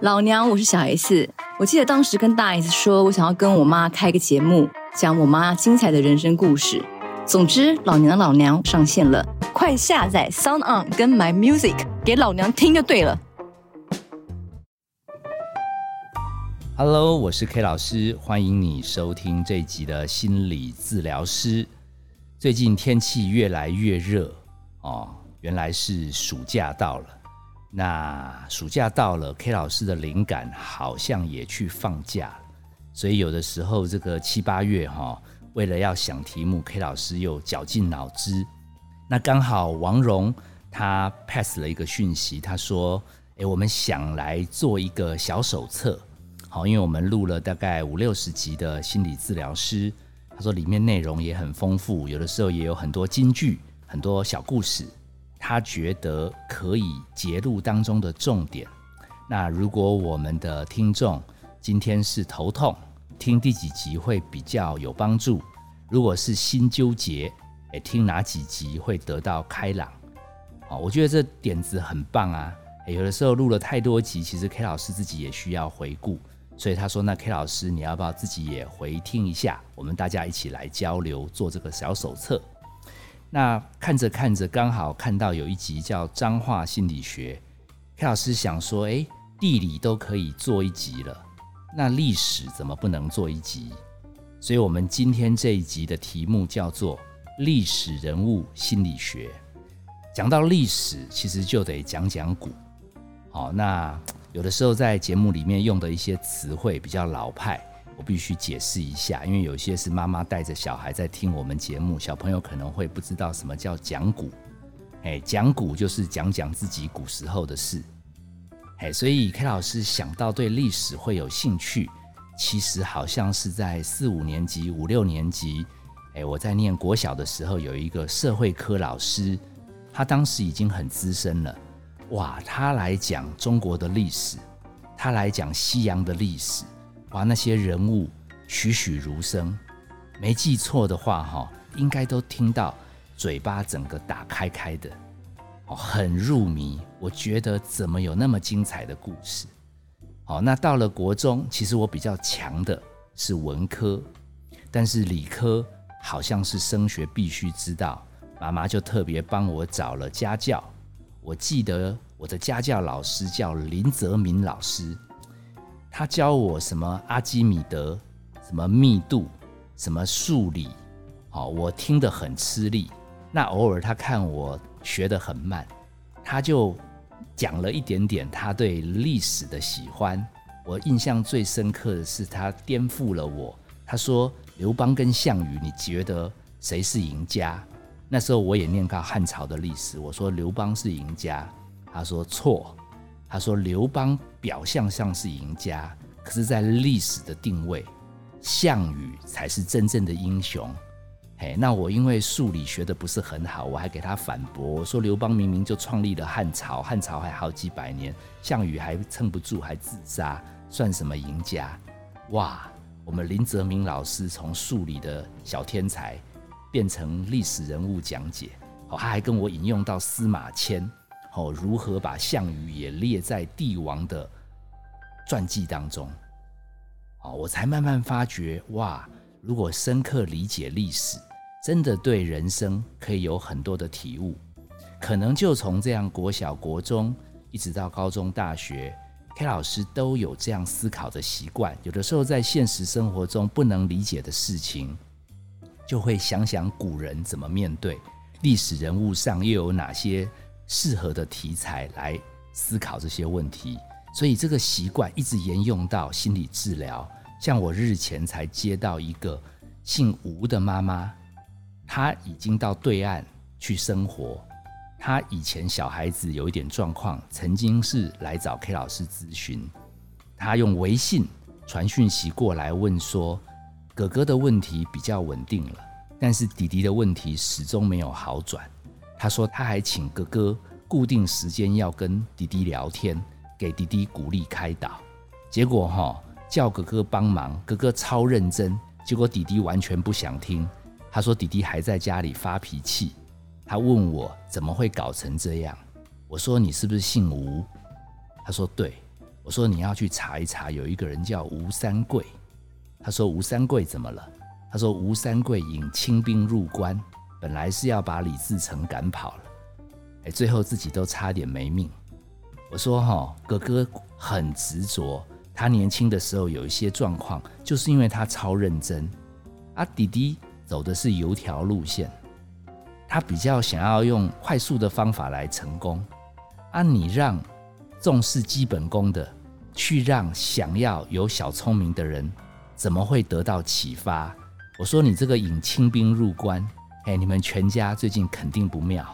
老娘，我是小 S。我记得当时跟大 S 说，我想要跟我妈开个节目，讲我妈精彩的人生故事。总之，老娘的老娘上线了，快下载 Sound On 跟 My Music 给老娘听就对了。Hello，我是 K 老师，欢迎你收听这一集的心理治疗师。最近天气越来越热哦，原来是暑假到了。那暑假到了，K 老师的灵感好像也去放假，所以有的时候这个七八月哈、为了要想题目，K 老师又绞尽脑汁。那刚好王蓉他 pass 了一个讯息，他说：“诶，我们想来做一个小手册。”好，因为我们录了大概五六十集的心理治疗师，他说里面内容也很丰富，有的时候也有很多金句、很多小故事，他觉得可以节录当中的重点。那如果我们的听众今天是头痛，听第几集会比较有帮助；如果是心纠结，诶，听哪几集会得到开朗？哦，我觉得这点子很棒啊！有的时候录了太多集，其实 K 老师自己也需要回顾。所以他说：“那 K 老师，你要不要自己也回听一下？我们大家一起来交流，做这个小手册。”那看着看着，刚好看到有一集叫《彰化心理学》，K 老师想说：“诶，地理都可以做一集了，那历史怎么不能做一集？”所以，我们今天这一集的题目叫做“历史人物心理学”。讲到历史，其实就得讲讲古。好，那。有的时候在节目里面用的一些词汇比较老派，我必须解释一下，因为有些是妈妈带着小孩在听我们节目，小朋友可能会不知道什么叫讲古。哎，讲古就是讲讲自己古时候的事。哎，所以 K 老师想到对历史会有兴趣，其实好像是在四五年级、五六年级。哎，我在念国小的时候，有一个社会科老师，他当时已经很资深了。哇，他来讲中国的历史，他来讲西洋的历史，哇，那些人物栩栩如生，没记错的话，哈，应该都听到嘴巴整个打开开的，哦，很入迷。我觉得怎么有那么精彩的故事？好，那到了国中，其实我比较强的是文科，但是理科好像是升学必须知道，妈妈就特别帮我找了家教。我记得我的家教老师叫林泽民老师，他教我什么阿基米德，什么密度，什么数理，好，我听得很吃力。那偶尔他看我学得很慢，他就讲了一点点他对历史的喜欢。我印象最深刻的是他颠覆了我，他说刘邦跟项羽，你觉得谁是赢家？那时候我也念到汉朝的历史，我说刘邦是赢家，他说错，他说刘邦表象上是赢家，可是在历史的定位，项羽才是真正的英雄。嘿，那我因为数理学的不是很好，我还给他反驳，我说刘邦明明就创立了汉朝，汉朝还好几百年，项羽还撑不住还自杀，算什么赢家？哇，我们林泽明老师从数理的小天才。变成历史人物讲解，哦，他还跟我引用到司马迁，哦，如何把项羽也列在帝王的传记当中，哦，我才慢慢发觉，哇，如果深刻理解历史，真的对人生可以有很多的体悟，可能就从这样国小、国中，一直到高中、大学，K 老师都有这样思考的习惯，有的时候在现实生活中不能理解的事情。就会想想古人怎么面对历史人物上又有哪些适合的题材来思考这些问题，所以这个习惯一直沿用到心理治疗。像我日前才接到一个姓吴的妈妈，她已经到对岸去生活。她以前小孩子有一点状况，曾经是来找 K 老师咨询。她用微信传讯息过来问说。哥哥的问题比较稳定了，但是弟弟的问题始终没有好转。他说他还请哥哥固定时间要跟弟弟聊天，给弟弟鼓励开导。结果哈叫哥哥帮忙，哥哥超认真，结果弟弟完全不想听。他说弟弟还在家里发脾气。他问我怎么会搞成这样？我说你是不是姓吴？他说对。我说你要去查一查，有一个人叫吴三桂。他说吴三桂怎么了？他说吴三桂引清兵入关，本来是要把李自成赶跑了，哎，最后自己都差点没命。我说哈，哥哥很执着，他年轻的时候有一些状况，就是因为他超认真。啊，弟弟走的是油条路线，他比较想要用快速的方法来成功。啊，你让重视基本功的，去让想要有小聪明的人。怎么会得到启发？我说你这个引清兵入关，哎，你们全家最近肯定不妙。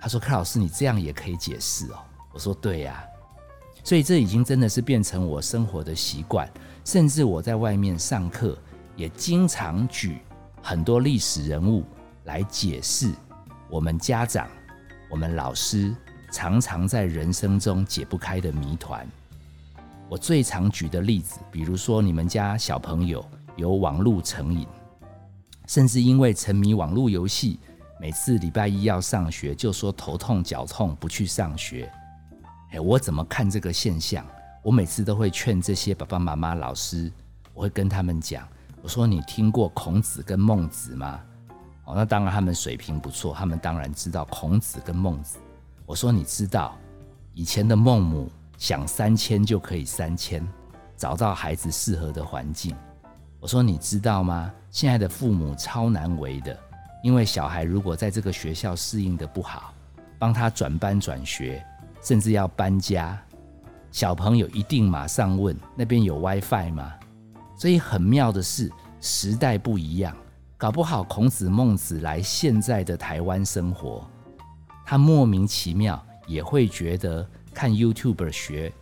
他说：“柯老师，你这样也可以解释哦。”我说：“对呀。”所以这已经真的是变成我生活的习惯，甚至我在外面上课也经常举很多历史人物来解释我们家长、我们老师常常在人生中解不开的谜团。我最常举的例子，比如说你们家小朋友有网络成瘾，甚至因为沉迷网络游戏，每次礼拜一要上学就说头痛脚痛不去上学。哎，我怎么看这个现象？我每次都会劝这些爸爸妈妈、老师，我会跟他们讲，我说你听过孔子跟孟子吗？哦，那当然他们水平不错，他们当然知道孔子跟孟子。我说你知道以前的孟母。想三千就可以三千，找到孩子适合的环境。我说你知道吗？现在的父母超难为的，因为小孩如果在这个学校适应的不好，帮他转班转学，甚至要搬家，小朋友一定马上问那边有 WiFi 吗？所以很妙的是，时代不一样，搞不好孔子孟子来现在的台湾生活，他莫名其妙也会觉得。看 YouTube 学，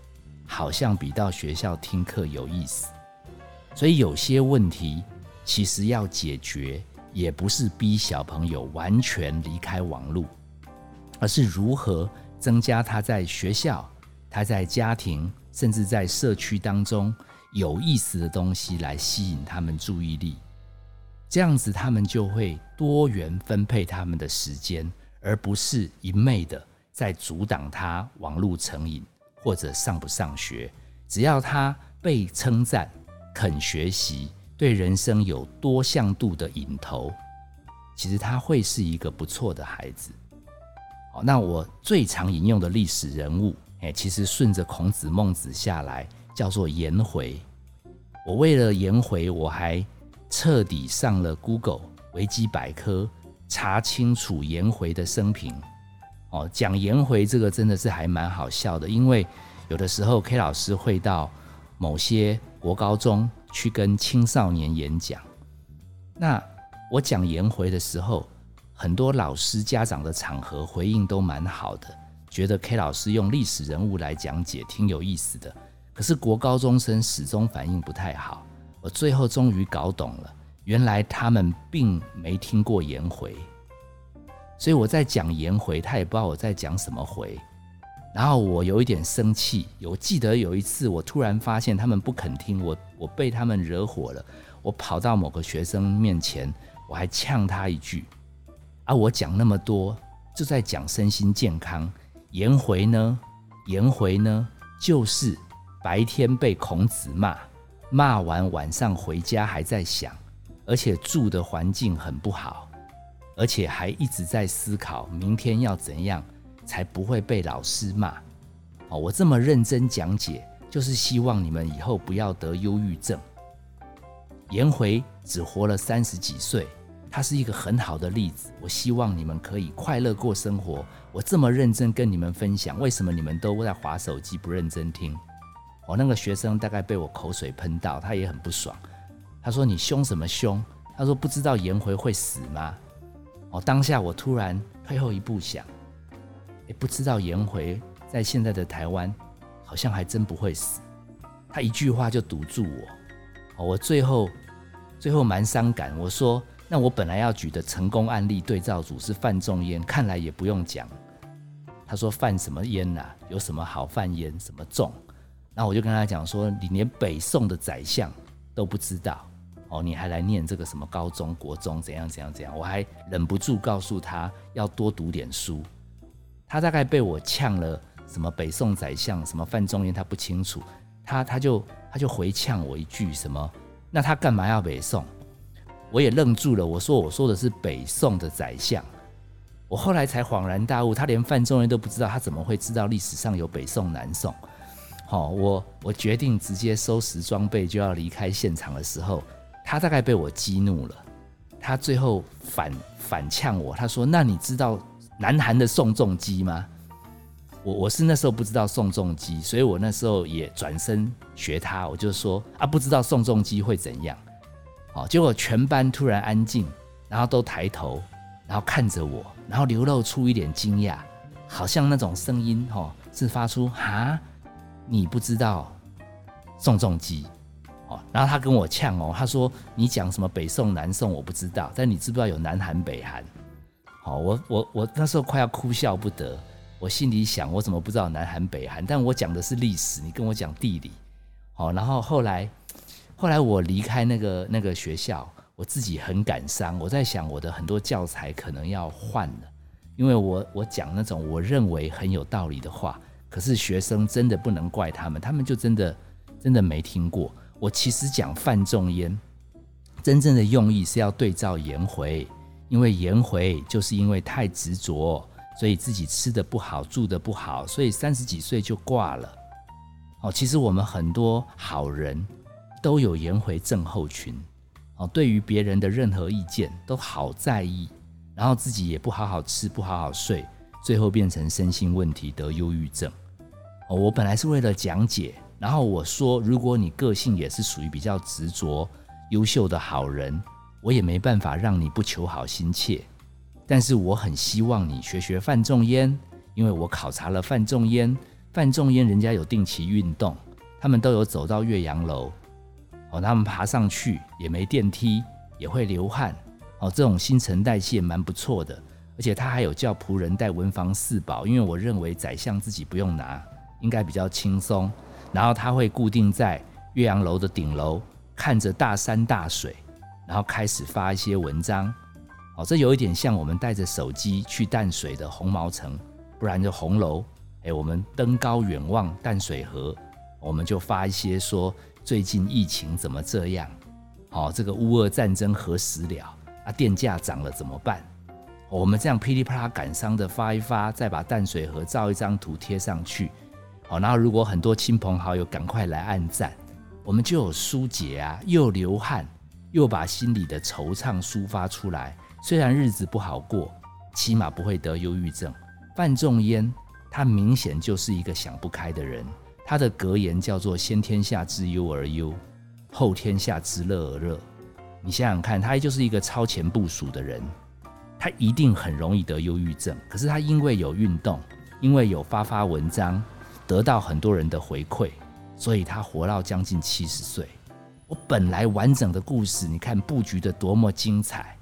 好像比到学校听课有意思。所以有些问题其实要解决，也不是逼小朋友完全离开网络，而是如何增加他在学校、他在家庭，甚至在社区当中有意思的东西来吸引他们注意力。这样子，他们就会多元分配他们的时间，而不是一昧的。在阻挡他网络成瘾或者上不上学，只要他被称赞、肯学习、对人生有多向度的引头，其实他会是一个不错的孩子。好，那我最常引用的历史人物，哎，其实顺着孔子、孟子下来，叫做颜回。我为了颜回，我还彻底上了 Google 维基百科，查清楚颜回的生平。哦，讲颜回这个真的是还蛮好笑的，因为有的时候 K 老师会到某些国高中去跟青少年演讲，那我讲颜回的时候，很多老师家长的场合回应都蛮好的，觉得 K 老师用历史人物来讲解挺有意思的。可是国高中生始终反应不太好，我最后终于搞懂了，原来他们并没听过颜回。所以我在讲颜回，他也不知道我在讲什么回，然后我有一点生气。我记得有一次，我突然发现他们不肯听我，我被他们惹火了。我跑到某个学生面前，我还呛他一句：“啊，我讲那么多，就在讲身心健康。颜回呢？颜回呢？就是白天被孔子骂，骂完晚上回家还在想，而且住的环境很不好。”而且还一直在思考明天要怎样才不会被老师骂。哦，我这么认真讲解，就是希望你们以后不要得忧郁症。颜回只活了三十几岁，他是一个很好的例子。我希望你们可以快乐过生活。我这么认真跟你们分享，为什么你们都在划手机不认真听？我那个学生大概被我口水喷到，他也很不爽。他说：“你凶什么凶？”他说：“不知道颜回会死吗？”哦，当下我突然退后一步想，也不知道颜回在现在的台湾好像还真不会死，他一句话就堵住我。哦，我最后最后蛮伤感。我说，那我本来要举的成功案例对照组是范仲淹，看来也不用讲。他说范什么淹呐？有什么好范淹？什么仲？那我就跟他讲说，你连北宋的宰相都不知道。哦，你还来念这个什么高中国中怎样怎样怎样？我还忍不住告诉他要多读点书。他大概被我呛了什么北宋宰相，什么范仲淹，他不清楚，他他就他就回呛我一句什么，那他干嘛要北宋？我也愣住了，我说我说的是北宋的宰相。我后来才恍然大悟，他连范仲淹都不知道，他怎么会知道历史上有北宋、南宋？好，我我决定直接收拾装备就要离开现场的时候，他大概被我激怒了，他最后反反呛我，他说：“那你知道南韩的宋仲基吗？”我我是那时候不知道宋仲基，所以我那时候也转身学他，我就说：“啊，不知道宋仲基会怎样？”好，结果全班突然安静，然后都抬头，然后看着我。然后流露出一点惊讶，好像那种声音哦，是发出“哈，你不知道宋仲基哦。”然后他跟我呛哦，他说：“你讲什么北宋、南宋，我不知道，但你知不知道有南韩、北韩？”好，我我我那时候快要哭笑不得，我心里想：我怎么不知道南韩、北韩？但我讲的是历史，你跟我讲地理。好，然后后来后来我离开那个那个学校。我自己很感伤，我在想我的很多教材可能要换了，因为我我讲那种我认为很有道理的话，可是学生真的不能怪他们，他们就真的真的没听过。我其实讲范仲淹，真正的用意是要对照颜回，因为颜回就是因为太执着，所以自己吃的不好，住的不好，所以三十几岁就挂了。哦，其实我们很多好人都有颜回症候群。哦，对于别人的任何意见都好在意，然后自己也不好好吃，不好好睡，最后变成身心问题，得忧郁症。哦，我本来是为了讲解，然后我说，如果你个性也是属于比较执着、优秀的好人，我也没办法让你不求好心切。但是我很希望你学学范仲淹，因为我考察了范仲淹，范仲淹人家有定期运动，他们都有走到岳阳楼。哦，他们爬上去也没电梯，也会流汗。哦，这种新陈代谢蛮不错的，而且他还有叫仆人带文房四宝，因为我认为宰相自己不用拿，应该比较轻松。然后他会固定在岳阳楼的顶楼，看着大山大水，然后开始发一些文章。哦，这有一点像我们带着手机去淡水的红毛城，不然就红楼。哎，我们登高远望淡水河，我们就发一些说。最近疫情怎么这样？好，这个乌俄战争何时了？啊，电价涨了怎么办？我们这样噼里啪啦感伤的发一发，再把淡水河照一张图贴上去。好，然后如果很多亲朋好友赶快来按赞，我们就有疏解啊，又流汗，又把心里的惆怅抒发出来。虽然日子不好过，起码不会得忧郁症。范仲淹他明显就是一个想不开的人。他的格言叫做“先天下之忧而忧，后天下之乐而乐”。你想想看，他就是一个超前部署的人，他一定很容易得忧郁症。可是他因为有运动，因为有发发文章，得到很多人的回馈，所以他活到将近七十岁。我本来完整的故事，你看布局的多么精彩，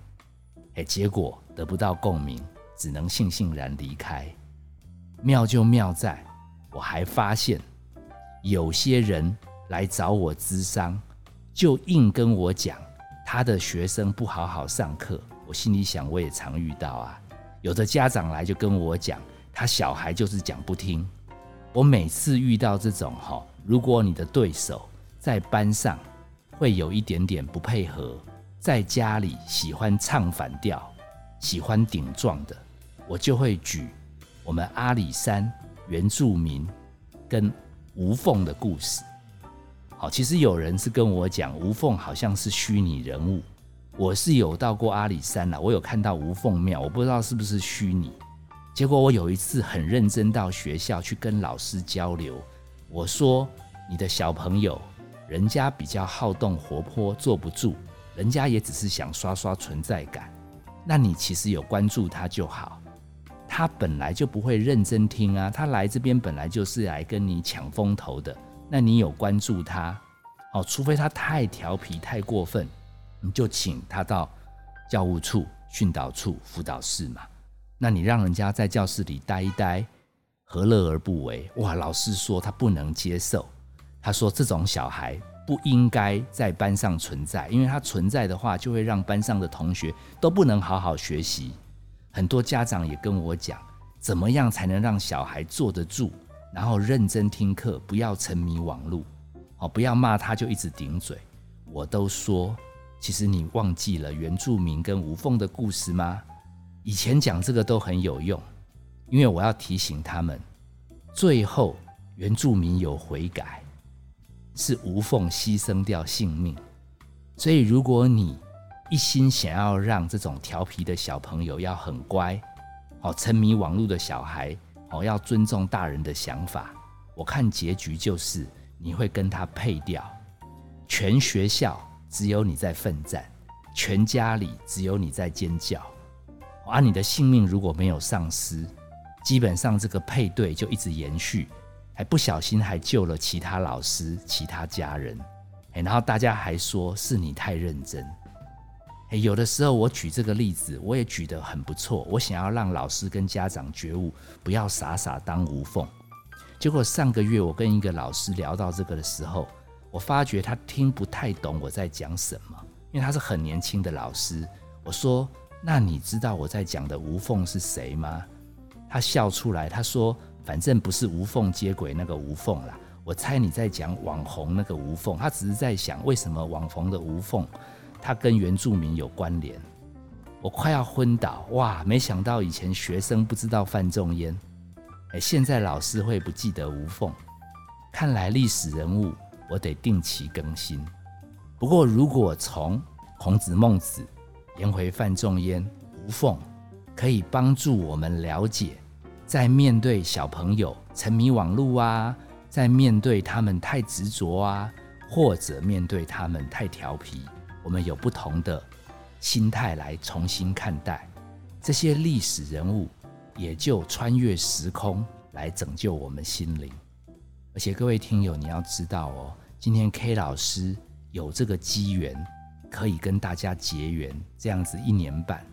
哎，结果得不到共鸣，只能悻悻然离开。妙就妙在，我还发现。有些人来找我咨商，就硬跟我讲他的学生不好好上课。我心里想，我也常遇到啊。有的家长来就跟我讲，他小孩就是讲不听。我每次遇到这种哈，如果你的对手在班上会有一点点不配合，在家里喜欢唱反调、喜欢顶撞的，我就会举我们阿里山原住民跟。吴凤的故事，好，其实有人是跟我讲，吴凤好像是虚拟人物。我是有到过阿里山了，我有看到吴凤庙，我不知道是不是虚拟。结果我有一次很认真到学校去跟老师交流，我说：“你的小朋友，人家比较好动活泼，坐不住，人家也只是想刷刷存在感。那你其实有关注他就好。”他本来就不会认真听啊，他来这边本来就是来跟你抢风头的。那你有关注他，哦，除非他太调皮、太过分，你就请他到教务处、训导处、辅导室嘛。那你让人家在教室里待一待，何乐而不为？哇，老师说他不能接受，他说这种小孩不应该在班上存在，因为他存在的话，就会让班上的同学都不能好好学习。很多家长也跟我讲，怎么样才能让小孩坐得住，然后认真听课，不要沉迷网络，哦，不要骂他就一直顶嘴。我都说，其实你忘记了原住民跟吴凤的故事吗？以前讲这个都很有用，因为我要提醒他们，最后原住民有悔改，是无缝牺牲掉性命。所以如果你一心想要让这种调皮的小朋友要很乖，哦，沉迷网络的小孩。哦，要尊重大人的想法。我看结局就是你会跟他配掉，全学校只有你在奋战，全家里只有你在尖叫。而你的性命如果没有丧失，基本上这个配对就一直延续，还不小心还救了其他老师、其他家人。哎，然后大家还说是你太认真。有的时候我举这个例子，我也举得很不错。我想要让老师跟家长觉悟，不要傻傻当无缝。结果上个月我跟一个老师聊到这个的时候，我发觉他听不太懂我在讲什么，因为他是很年轻的老师。我说：“那你知道我在讲的无缝是谁吗？”他笑出来，他说：“反正不是无缝接轨那个无缝啦，我猜你在讲网红那个无缝。”他只是在想为什么网红的无缝。他跟原住民有关联，我快要昏倒哇！没想到以前学生不知道范仲淹，哎，现在老师会不记得无缝，看来历史人物我得定期更新。不过如果从孔子、孟子颜回范仲淹、无缝，可以帮助我们了解，在面对小朋友沉迷网络啊，在面对他们太执着啊，或者面对他们太调皮。我们有不同的心态来重新看待这些历史人物，也就穿越时空来拯救我们心灵。而且各位听友，你要知道哦，今天 K 老师有这个机缘可以跟大家结缘，这样子一年半，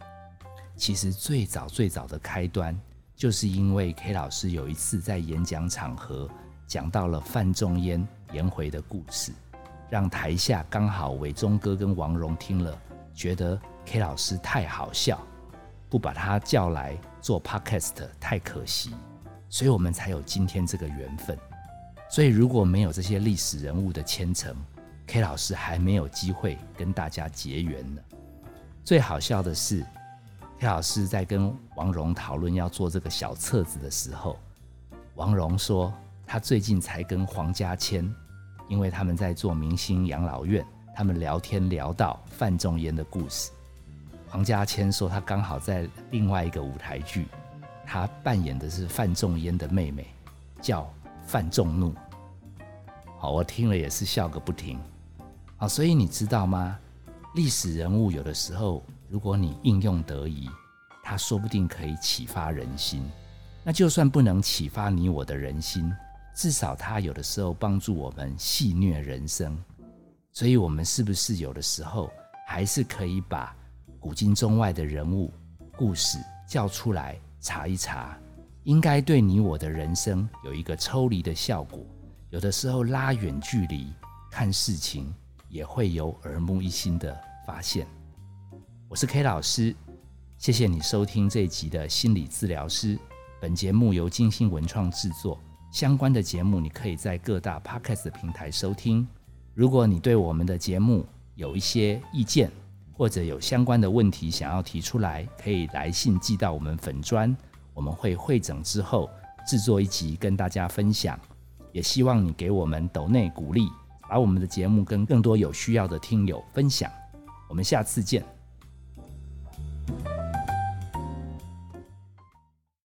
其实最早最早的开端，就是因为 K 老师有一次在演讲场合讲到了范仲淹颜回的故事。让台下刚好伟忠哥跟王蓉听了，觉得 K 老师太好笑，不把他叫来做 Podcast 太可惜，所以我们才有今天这个缘分。所以如果没有这些历史人物的牵扯，K 老师还没有机会跟大家结缘呢。最好笑的是，K 老师在跟王蓉讨论要做这个小册子的时候，王蓉说他最近才跟黄家千。因为他们在做明星养老院，他们聊天聊到范仲淹的故事。黄家千说他刚好在另外一个舞台剧，他扮演的是范仲淹的妹妹，叫范仲怒。好，我听了也是笑个不停。好，所以你知道吗？历史人物有的时候，如果你应用得宜，他说不定可以启发人心。那就算不能启发你我的人心。至少他有的时候帮助我们戏谑人生，所以我们是不是有的时候还是可以把古今中外的人物故事叫出来查一查，应该对你我的人生有一个抽离的效果。有的时候拉远距离看事情，也会有耳目一新的发现。我是 K 老师，谢谢你收听这一集的心理治疗师。本节目由金星文创制作。相关的节目，你可以在各大 podcast 平台收听。如果你对我们的节目有一些意见，或者有相关的问题想要提出来，可以来信寄到我们粉专，我们会会诊之后制作一集跟大家分享。也希望你给我们抖内鼓励，把我们的节目跟更多有需要的听友分享。我们下次见。